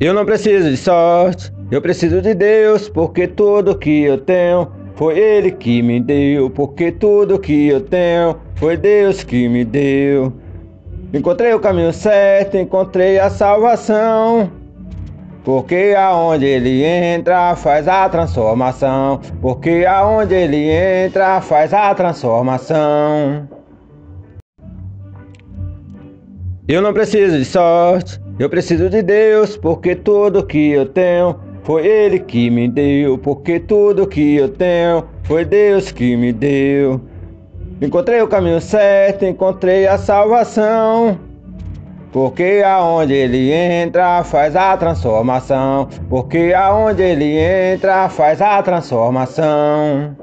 Eu não preciso de sorte, eu preciso de Deus, porque tudo que eu tenho foi Ele que me deu, porque tudo que eu tenho foi Deus que me deu. Encontrei o caminho certo, encontrei a salvação. Porque aonde ele entra faz a transformação. Porque aonde ele entra faz a transformação. Eu não preciso de sorte, eu preciso de Deus, porque tudo que eu tenho foi Ele que me deu, porque tudo que eu tenho foi Deus que me deu. Encontrei o caminho certo, encontrei a salvação. Porque aonde ele entra faz a transformação. Porque aonde ele entra faz a transformação.